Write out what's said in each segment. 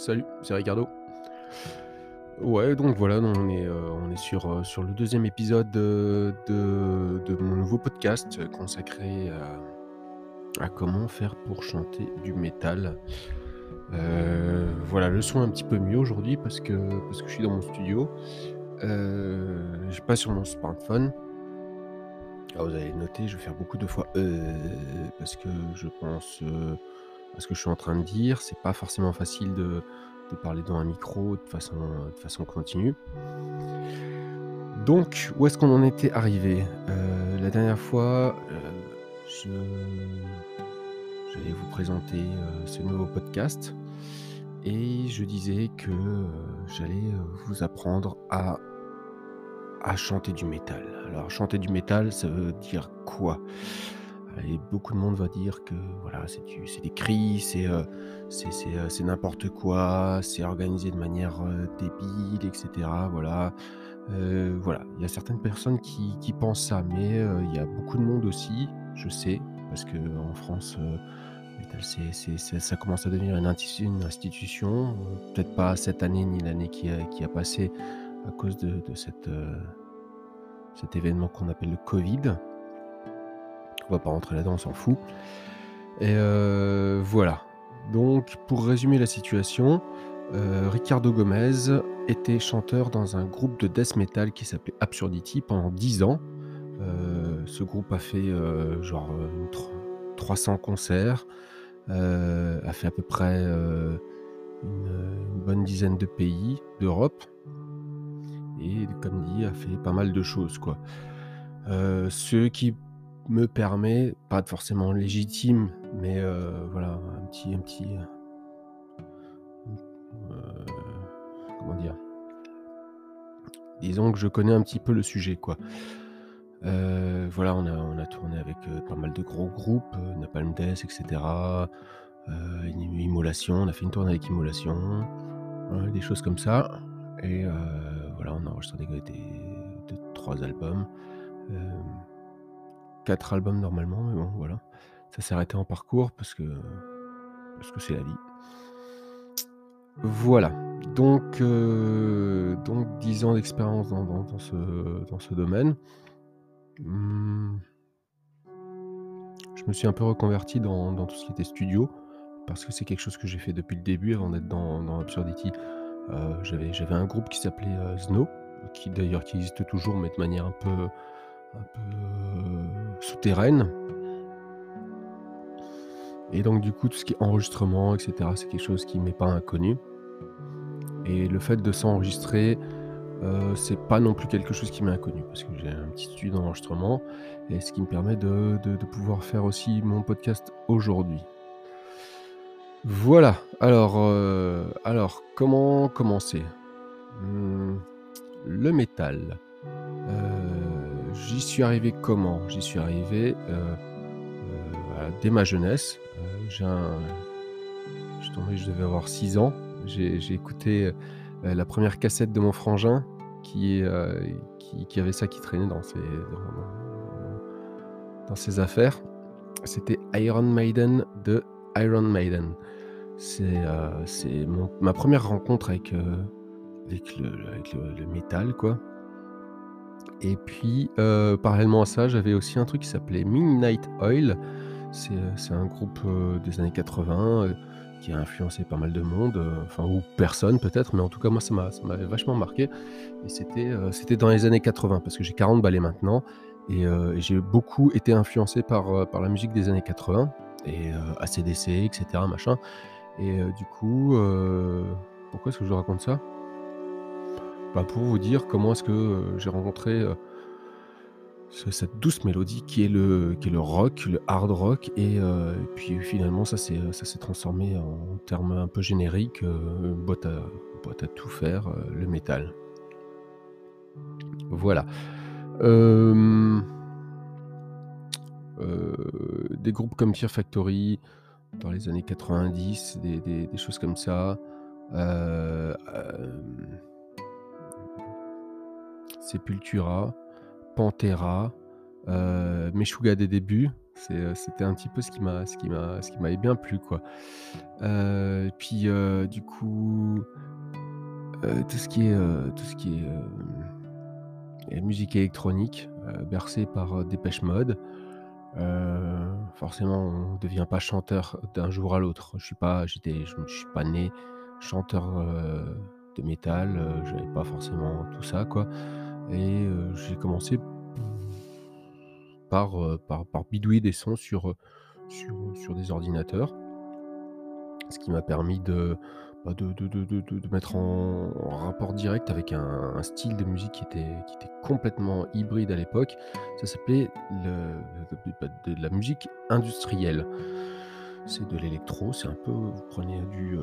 Salut, c'est Ricardo. Ouais, donc voilà, on est, euh, on est sur, euh, sur le deuxième épisode de, de, mon nouveau podcast consacré à, comment faire pour chanter du métal. Euh, voilà, le son est un petit peu mieux aujourd'hui parce que, parce que je suis dans mon studio. Euh, je suis pas sur mon smartphone. Alors vous allez noter, je vais faire beaucoup de fois euh, parce que je pense euh, ce que je suis en train de dire. C'est pas forcément facile de, parler dans un micro de façon, de façon continue. Donc, où est-ce qu'on en était arrivé? Euh, La dernière fois, euh, je, j'allais vous présenter euh, ce nouveau podcast et je disais que j'allais vous apprendre à à chanter du métal. Alors chanter du métal, ça veut dire quoi? Et beaucoup de monde va dire que voilà, c'est des cris, c'est euh, c'est euh, c'est n'importe quoi, c'est organisé de manière euh, débile, etc. Voilà. Euh, voilà, il y a certaines personnes qui, qui pensent ça, mais il y a beaucoup de monde aussi, je sais, parce que en France, ça commence à devenir une, institution. Peut-être pas cette année ni l'année qui a, qui a passé à cause de, de cette, cet événement qu'on appelle le Covid. Pas rentrer là-dedans, on s'en fout. Et euh, voilà. Donc, pour résumer la situation, euh, Ricardo Gomez était chanteur dans un groupe de death metal qui s'appelait Absurdity pendant 10 ans. Euh, ce groupe a fait genre euh, une tr- 300 concerts, a fait à peu près une, bonne dizaine de pays d'Europe et comme dit a fait pas mal de choses quoi. Euh, ce qui me permet, pas forcément légitime, mais euh, voilà un petit, un petit, euh, comment dire, disons que je connais un petit peu le sujet quoi. Euh, voilà, on a, tourné avec euh, pas mal de gros groupes, euh, Napalm Death, etc. Euh, Im- Immolation, on a fait une tournée avec Immolation, euh, des choses comme ça. Et euh, voilà, on a enregistré des, des- deux, trois albums. Euh, quatre albums normalement, mais bon, voilà. Ça s'est arrêté en parcours parce que parce que c'est la vie. Voilà. Donc, euh, donc 10 ans d'expérience dans, dans- ce, dans ce domaine. Hmm. Je me suis un peu reconverti dans, dans tout ce qui était studio, parce que c'est quelque chose que j'ai fait depuis le début avant d'être dans, dans Absurdity. Euh, j'avais, j'avais un groupe qui s'appelait euh, Snow, qui d'ailleurs qui existe toujours, mais de manière un peu, un peu euh, souterraine. Et donc du coup, tout ce qui est enregistrement, etc., c'est quelque chose qui m'est pas inconnu. Et le fait de s'enregistrer, euh, c'est pas non plus quelque chose qui m'est inconnu, parce que j'ai un petit studio d'enregistrement, et ce qui me permet de, de- pouvoir faire aussi mon podcast aujourd'hui. Voilà, alors, euh, alors comment commencer? Hmm, Le métal. J'y suis arrivé comment? J'y suis arrivé euh, euh, dès ma jeunesse. Euh, j'ai un- je suis je devais avoir 6 ans. J'ai écouté la première cassette de mon frangin qui, avait ça qui traînait dans ses, affaires. C'était Iron Maiden de Iron Maiden. C'est ma première rencontre avec, avec, le, avec le- le métal, quoi. Et puis, euh, parallèlement à ça, j'avais aussi un truc qui s'appelait Midnight Oil. C'est euh, un groupe euh, des années 80 euh, qui a influencé pas mal de monde, enfin, ou personne peut-être, mais en tout cas, moi, ça m'a- ça m'avait vachement marqué. Et c'était dans les années 80, parce que j'ai 40 balais maintenant, et, j'ai beaucoup été influencé par, par la musique des années 80, et ACDC, etc., machin. Et du coup, pourquoi est-ce que je raconte ça? Bah, Pour vous dire comment est-ce que euh, j'ai rencontré euh, ce- cette douce mélodie qui est le, rock, le hard rock, et, euh, puis finalement ça s'est transformé en termes un peu génériques, boîte, à, tout faire, le métal. Voilà. Des groupes comme Fear Factory dans les années 90, des, des- des choses comme ça. Euh, euh, Sepultura, Pantera, Heu, Meshuggah des débuts, heu, c'était un petit peu ce qui m'a ce m'avait bien plu, quoi. Et puis, heu, du coup, tout ce qui est, musique électronique, heu, bercé par, heu, Depeche Mode. Forcément, on devient pas chanteur d'un jour à l'autre. Je suis pas j'étais je je suis pas né chanteur, de métal, heu, j'avais pas forcément tout ça, quoi et heu, j'ai commencé par, heu, par bidouiller des sons sur, heu, sur, des ordinateurs. Ce qui m'a permis de, bah, mettre en rapport direct avec un style de musique qui était complètement hybride à l'époque. Ça s'appelait le de la musique industrielle. C'est de l'électro, c'est un peu vous prenez du,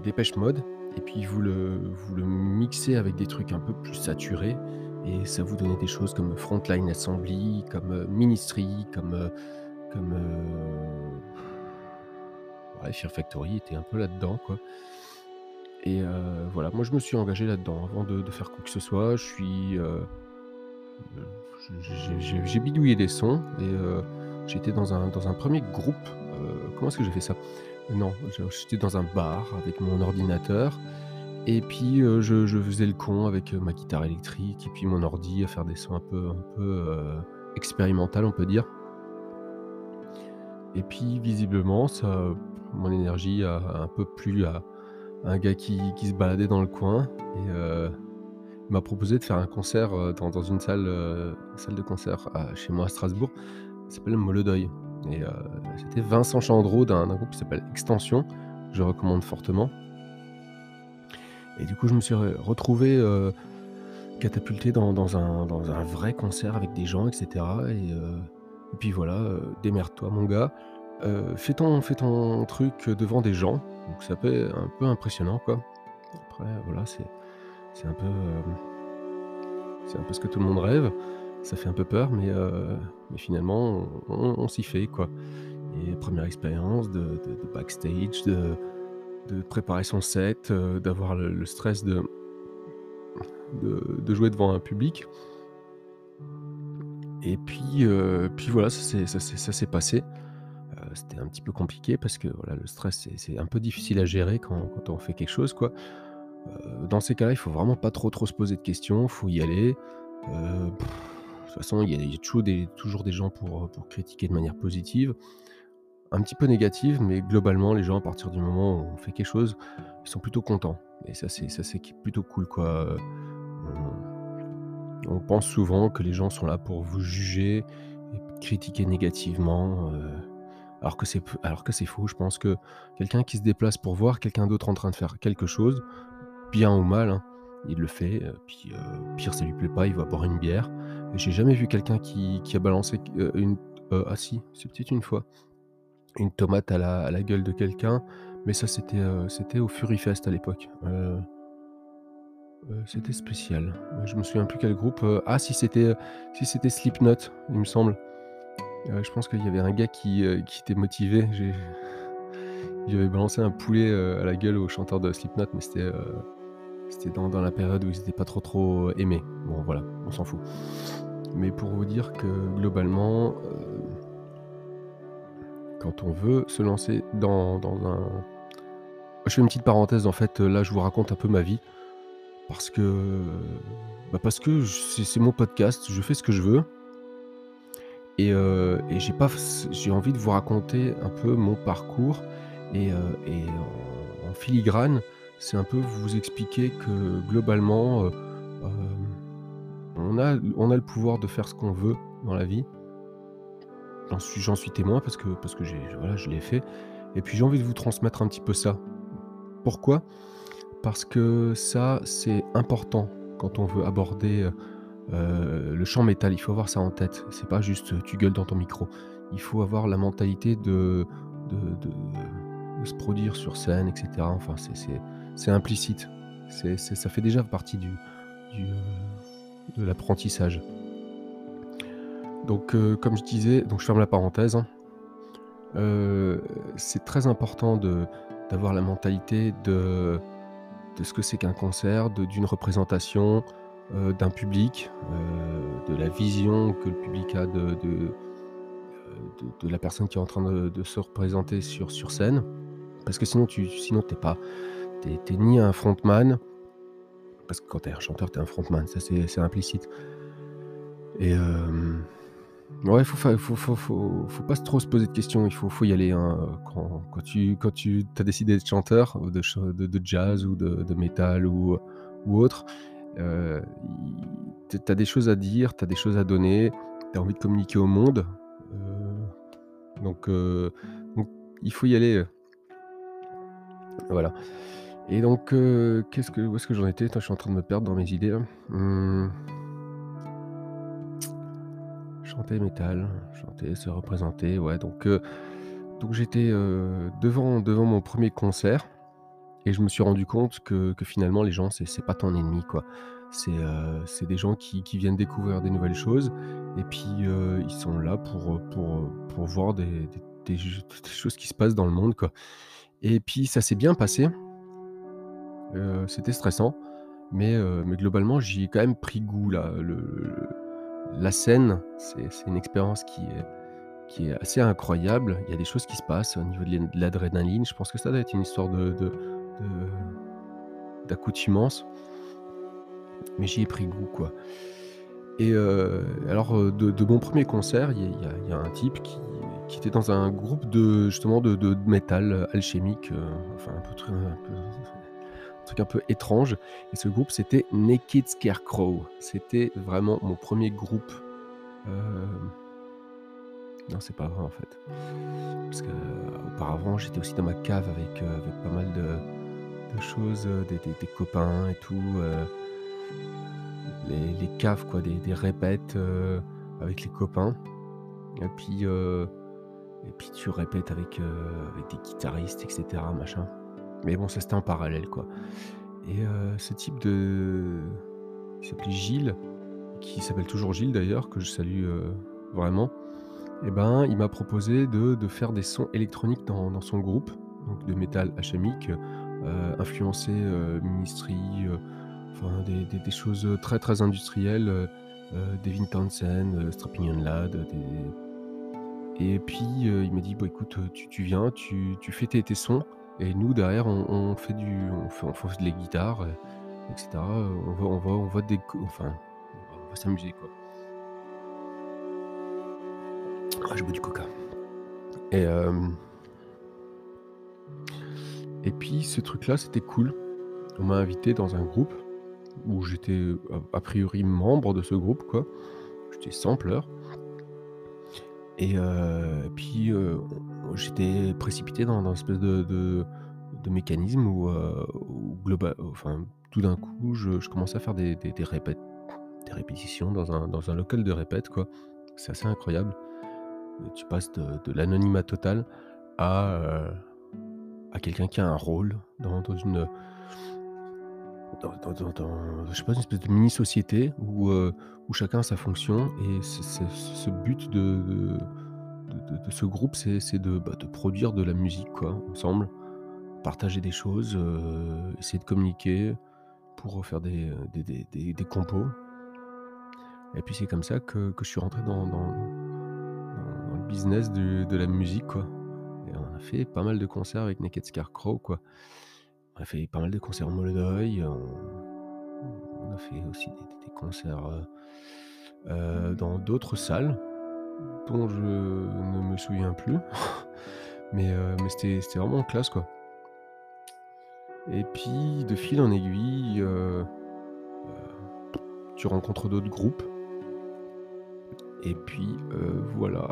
Depeche Mode et puis vous le mixez avec des trucs un peu plus saturés. Et ça vous donnait des choses comme Frontline Assembly, comme, heu, Ministry, comme, heu, comme, heu, ouais, Fear Factory était un peu là-dedans, quoi. Et voilà, moi je me suis engagé là-dedans avant de de faire quoi que ce soit. Je suis, j'ai bidouillé des sons. Et j'étais dans un dans un 1er groupe, comment est-ce que j'ai fait ça? Non, j'étais dans un bar avec mon ordinateur et puis, heu, je faisais le con avec, heu, ma guitare électrique et puis mon ordi à faire des sons un peu un peu, heu, expérimental, on peut dire. Et puis visiblement ça mon énergie a un peu plu à un gars qui se baladait dans le coin et il m'a proposé de faire un concert, dans une salle, de concert chez moi à Strasbourg. Ça s'appelle Molodoy heu, c'était Vincent Chandreau d'un groupe qui s'appelle Extension, que je recommande fortement. Et du coup, je me suis re retrouvé, heu, catapulté dans un dans un vrai concert avec des gens et cetera et puis voilà, démerde-toi mon gars, fais ton fais ton truc devant des gens. Donc ça peut un peu impressionnant, quoi. Après voilà, c'est un c'est un peu ce que tout le monde rêve. Ça fait un peu peur, mais mais finalement on s'y fait, quoi et première expérience de de backstage, de préparer son set, heu, d'avoir le stress de jouer devant un public et puis, heu, puis voilà, ça s'est passé. C'était un petit peu compliqué parce que voilà, le stress, c'est un peu difficile à gérer quand on fait quelque chose, quoi. Dans ces cas-là, il faut vraiment pas trop, trop se poser de questions, faut y aller. Toute façon, il y a il y a toujours des gens pour, heu, pour critiquer de manière positive, un petit peu négative, mais globalement, les gens, à partir du moment où on fait quelque chose, ils sont plutôt contents. Et ça, c'est plutôt cool, quoi, heu, on pense souvent que les gens sont là pour vous juger et critiquer négativement, heu, alors que c'est p alors que c'est faux. Je pense que quelqu'un qui se déplace pour voir quelqu'un d'autre en train de faire quelque chose, bien ou mal, hein, il le fait, heu, puis, au pire, ça lui plaît pas, il va boire une bière j'ai jamais vu quelqu'un qui a balancé heu, une ah si, c'est peut-être une fois, une tomate à la à la gueule de quelqu'un, mais ça, c'était, c'était au Furifest à l'époque, c'était spécial. Je me souviens plus quel groupe, ah si c'était, si c'était Slipknot, il me semble. Je pense qu'il y avait un gars qui, qui était motivé, avait balancé un poulet, à la gueule au chanteur de Slipknot, mais c'était, c'était dans la période où ils étaient pas trop, trop aimés. Bon voilà, on s'en fout. Mais pour vous dire que globalement, heu quand on veut se lancer dans dans un je fais une petite parenthèse en fait, là, je vous raconte un peu ma vie parce que, bah, parce que c'est mon podcast, je fais ce que je veux et heu et j'ai pas j'ai envie de vous raconter un peu mon parcours et en en filigrane, c'est un peu vous expliquer que globalement, heu, hem, on a le pouvoir de faire ce qu'on veut dans la vie. J'en suis témoin parce que parce que j'ai je l'ai fait et puis j'ai envie de vous transmettre un petit peu ça. Pourquoi? Parce que ça, c'est important quand on veut aborder, heu, le chant métal. Il faut avoir ça en tête. C'est pas juste, tu gueules dans ton micro. Il faut avoir la mentalité de se produire sur scène et cetera. Enfin, c'est c'est c'est implicite. Ça fait déjà partie heu, de l'apprentissage. Donc heu, comme je disais donc je ferme la parenthèse, hein. Heu, c'est très important d'avoir la mentalité de ce que c'est qu'un concert, d'une représentation, d'un public, de la vision que le public a de la personne qui est en train de se représenter sur sur scène. Parce que sinon tu sinon tu pas tu ni un frontman parce que quand tu es un chanteur, tu es un frontman, ça c'est implicite. Et ouais, faut faut faut faut pas trop se poser de questions, il faut faut y aller, hein, quand tu quand tu as décidé d'être chanteur de de de jazz ou de de métal ou ou autre, heu, tu as des choses à dire, tu as des choses à donner, tu as envie de communiquer au monde, heu, donc donc il faut y aller, voilà et donc que où est-ce que j'en étais? Attends, je suis en train de me perdre dans mes idées. Mmh. Chanter métal, chanter, se représenter, ouais donc heu, donc j'étais, heu, devant devant mon premier concert et je me suis rendu compte que finalement les gens c'est c'est pas ton ennemi quoi. C'est, des gens qui qui viennent découvrir des nouvelles choses et puis, ils sont là pour, pour, pour voir des des choses qui se passent dans le monde quoi et puis ça s'est bien passé. Heu, c'était stressant, mais heu, mais globalement j'y ai quand même pris goût là, la scène, c'est une expérience qui est assez incroyable. Il y a des choses qui se passent au niveau de l'adrénaline. Je pense que ça doit être une histoire de d'accoutumance. Mais j'y ai pris goût, quoi et heu, alors, de mon premier concert, il y a un type qui était dans un groupe de justement de métal alchimique, enfin un peu truc un peu étrange et ce groupe c'était Naked Scarecrow. C'était vraiment mon premier groupe, hem non c'est pas vrai en fait. Parce qu'auparavant j'étais aussi dans ma cave avec, heu, avec pas mal de choses, des copains et tout, les les caves quoi, des des répètes, avec les copains et puis, et puis tu répètes avec, avec des guitaristes et cetera machin. Mais bon, ça c'était en parallèle, quoi. Et heu, ce type de il s'appelait Gilles, qui s'appelle toujours Gilles d'ailleurs, que je salue, heu, vraiment et ben, il m'a proposé de de faire des sons électroniques dans dans son groupe, donc de métal hachemique, heu, influencé, heu, Ministry, enfin des des choses, très, très industrielles, Devin Townsend, Strapping Lad, et puis, il m'a dit: «Bah écoute, tu tu viens, tu tu fais tes tes sons et nous derrière on fait du on fait on les guitares, et cetera, on va on va on va déco enfin on va s'amuser quoi». Ah, je bois du coca et hem et puis ce truc-là, c'était cool. On m'a invité dans un groupe où j'étais, a priori membre de ce groupe quoi. J'étais sampler et heu, puis, heu, j'étais précipité dans dans une espèce de mécanisme où, enfin tout d'un coup je commençais à faire des répétitions dans un local de répète. C'est assez incroyable. Tu passes de l'anonymat total à, quelqu'un qui a un rôle dans une dans je sais pas, une espèce de mini société où, où chacun a sa fonction et ce but de ce groupe, c'est bah, de produire de la musique quoi, ensemble. Partager des choses, heu, essayer de communiquer pour faire des, compos et puis c'est comme ça que je suis rentré dans le business de de la musique quoi et on a fait pas mal de concerts avec Naked Scarecrow quoi. On a fait pas mal de concerts en Molodeuil, on on a fait aussi des des concerts, heu heu, dans d'autres salles dont je ne me souviens plus. Mais heu, mais c'était c'était vraiment classe quoi. Et puis de fil en aiguille, tu rencontres d'autres groupes. Et puis, voilà.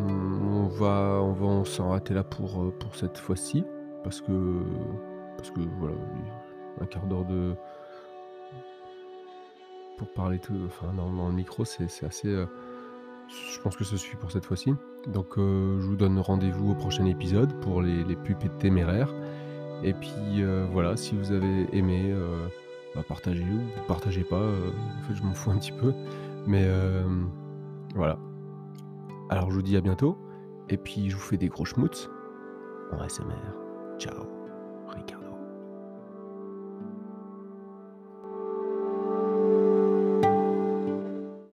On va on va s'en arrêter là pour, pour cette fois-ci parce que parce que voilà, un quart d'heure de pour parler tout enfin dans le micro, c'est assez, heu, je pense que ça suffit pour cette fois-ci. Donc heu, je vous donne rendez-vous au prochain épisode pour les les téméraires et puis, heu, voilà, si vous avez aimé, bah, partagez ou partagez pas, en fait je m'en fous un petit peu mais voilà. Alors je vous dis à bientôt et puis je vous fais des gros schmutz en ASMR. Ciao, Ricardo.